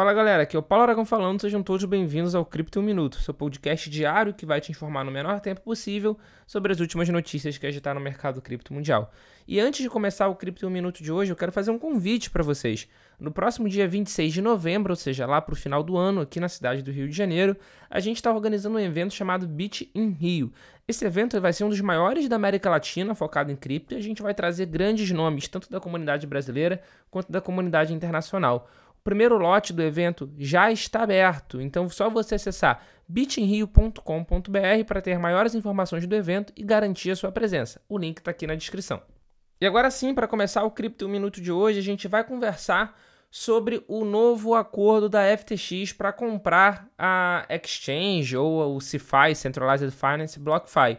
Fala galera, aqui é o Paulo Aragão falando, sejam todos bem-vindos ao Cripto 1 Minuto, seu podcast diário que vai te informar no menor tempo possível sobre as últimas notícias que agitaram no mercado cripto mundial. E antes de começar o Cripto 1 Minuto de hoje, eu quero fazer um convite para vocês. No próximo dia 26 de novembro, ou seja, lá para o final do ano, aqui na cidade do Rio de Janeiro, a gente está organizando um evento chamado Bit in Rio. Esse evento vai ser um dos maiores da América Latina, focado em cripto, e a gente vai trazer grandes nomes, tanto da comunidade brasileira quanto da comunidade internacional. O primeiro lote do evento já está aberto, então só você acessar bitinrio.com.br para ter maiores informações do evento e garantir a sua presença. O link está aqui na descrição. E agora sim, para começar o Cripto 1 Minuto de hoje, a gente vai conversar sobre o novo acordo da FTX para comprar a Exchange ou o CeFi, Centralized Finance BlockFi.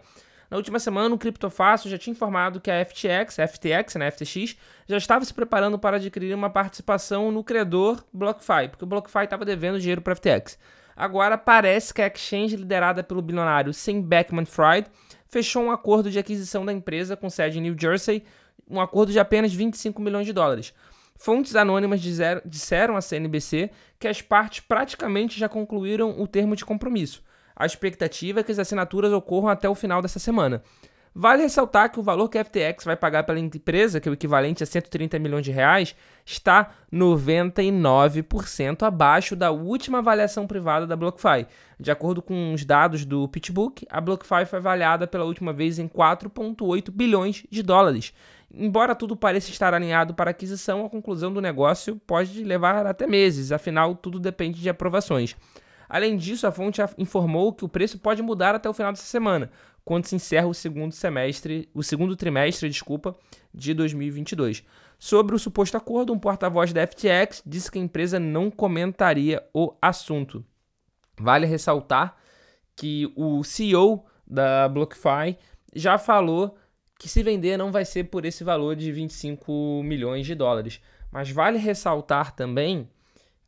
Na última semana, o Criptofácil já tinha informado que a FTX, FTX, né, FTX, já estava se preparando para adquirir uma participação no credor BlockFi, porque o BlockFi estava devendo dinheiro para a FTX. Agora parece que a exchange liderada pelo bilionário Sam Beckman-Fried fechou um acordo de aquisição da empresa com sede em New Jersey, um acordo de apenas 25 milhões de dólares. Fontes anônimas disseram à CNBC que as partes praticamente já concluíram o termo de compromisso. A expectativa é que as assinaturas ocorram até o final dessa semana. Vale ressaltar que o valor que a FTX vai pagar pela empresa, que é o equivalente a 130 milhões de reais, está 99% abaixo da última avaliação privada da BlockFi. De acordo com os dados do PitchBook, a BlockFi foi avaliada pela última vez em 4,8 bilhões de dólares. Embora tudo pareça estar alinhado para aquisição, a conclusão do negócio pode levar até meses, afinal, tudo depende de aprovações. Além disso, a fonte informou que o preço pode mudar até o final dessa semana, quando se encerra o segundo semestre, o segundo trimestre, desculpa, de 2022. Sobre o suposto acordo, um porta-voz da FTX disse que a empresa não comentaria o assunto. Vale ressaltar que o CEO da BlockFi já falou que se vender não vai ser por esse valor de 25 milhões de dólares. Mas vale ressaltar também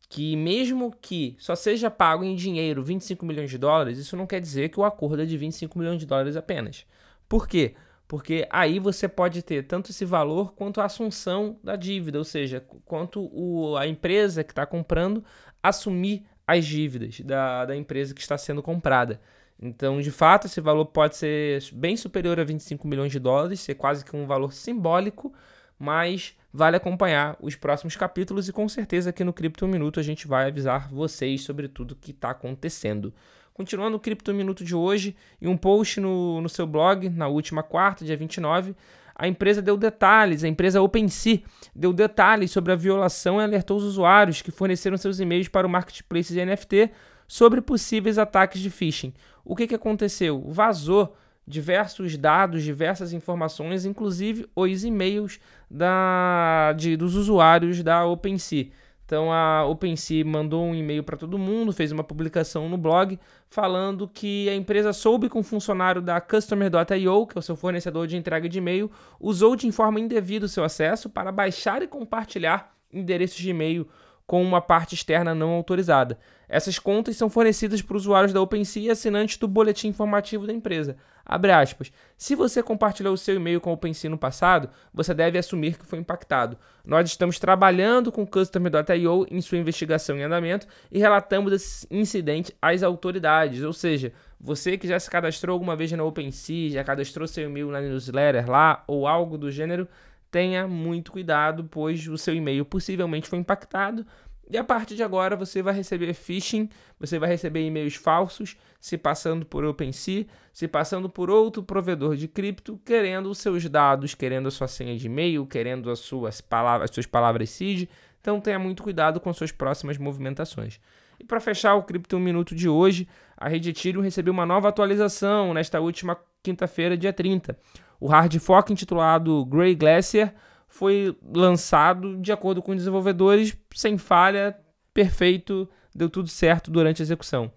que mesmo que só seja pago em dinheiro 25 milhões de dólares, isso não quer dizer que o acordo é de 25 milhões de dólares apenas. Por quê? Porque aí você pode ter tanto esse valor quanto a assunção da dívida, ou seja, quanto o, a empresa que está comprando assumir as dívidas da, da empresa que está sendo comprada. Então, de fato, esse valor pode ser bem superior a 25 milhões de dólares, ser quase que um valor simbólico, mas vale acompanhar os próximos capítulos e com certeza aqui no Cripto Minuto a gente vai avisar vocês sobre tudo que está acontecendo. Continuando o Cripto Minuto de hoje, e um post no, no seu blog, na última quarta, dia 29, a empresa deu detalhes, a empresa OpenSea deu detalhes sobre a violação e alertou os usuários que forneceram seus e-mails para o marketplace de NFT sobre possíveis ataques de phishing. O que, que aconteceu? Vazou diversos dados, diversas informações, inclusive os e-mails da, de, dos usuários da OpenSea. Então a OpenSea mandou um e-mail para todo mundo, fez uma publicação no blog falando que a empresa soube que um funcionário da Customer.io, que é o seu fornecedor de entrega de e-mail, usou de forma indevida o seu acesso para baixar e compartilhar endereços de e-mail com uma parte externa não autorizada. Essas contas são fornecidas por usuários da OpenSea e assinantes do boletim informativo da empresa. Abre aspas. Se você compartilhou o seu e-mail com o OpenSea no passado, você deve assumir que foi impactado. Nós estamos trabalhando com o Customer.io em sua investigação em andamento e relatamos esse incidente às autoridades. Ou seja, você que já se cadastrou alguma vez na OpenSea, já cadastrou seu e-mail na newsletter lá ou algo do gênero, tenha muito cuidado, pois o seu e-mail possivelmente foi impactado. E a partir de agora você vai receber phishing, você vai receber e-mails falsos, se passando por OpenSea, se passando por outro provedor de cripto, querendo os seus dados, querendo a sua senha de e-mail, querendo as suas palavras, as suas palavras seed. Então tenha muito cuidado com suas próximas movimentações. E para fechar o Cripto 1 Minuto de hoje, a rede Ethereum recebeu uma nova atualização nesta última quinta-feira, dia 30. O hard fork intitulado Grey Glacier foi lançado de acordo com os desenvolvedores, sem falha, perfeito, deu tudo certo durante a execução.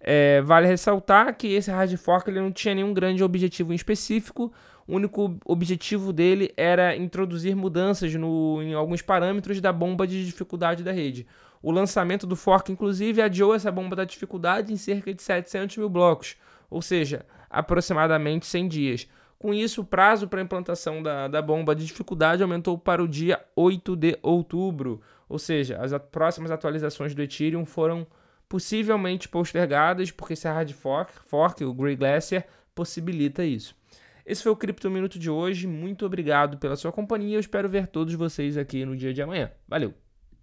É, vale ressaltar que esse hard fork ele não tinha nenhum grande objetivo em específico, o único objetivo dele era introduzir mudanças no, em alguns parâmetros da bomba de dificuldade da rede. O lançamento do fork, inclusive, adiou essa bomba da dificuldade em cerca de 700 mil blocos, ou seja, aproximadamente 100 dias. Com isso, o prazo para a implantação da, da bomba de dificuldade aumentou para o dia 8 de outubro, ou seja, as próximas atualizações do Ethereum foram possivelmente postergadas, porque esse hard fork, fork o Grey Glacier, possibilita isso. Esse foi o Cripto Minuto de hoje. Muito obrigado pela sua companhia. Eu espero ver todos vocês aqui no dia de amanhã. Valeu!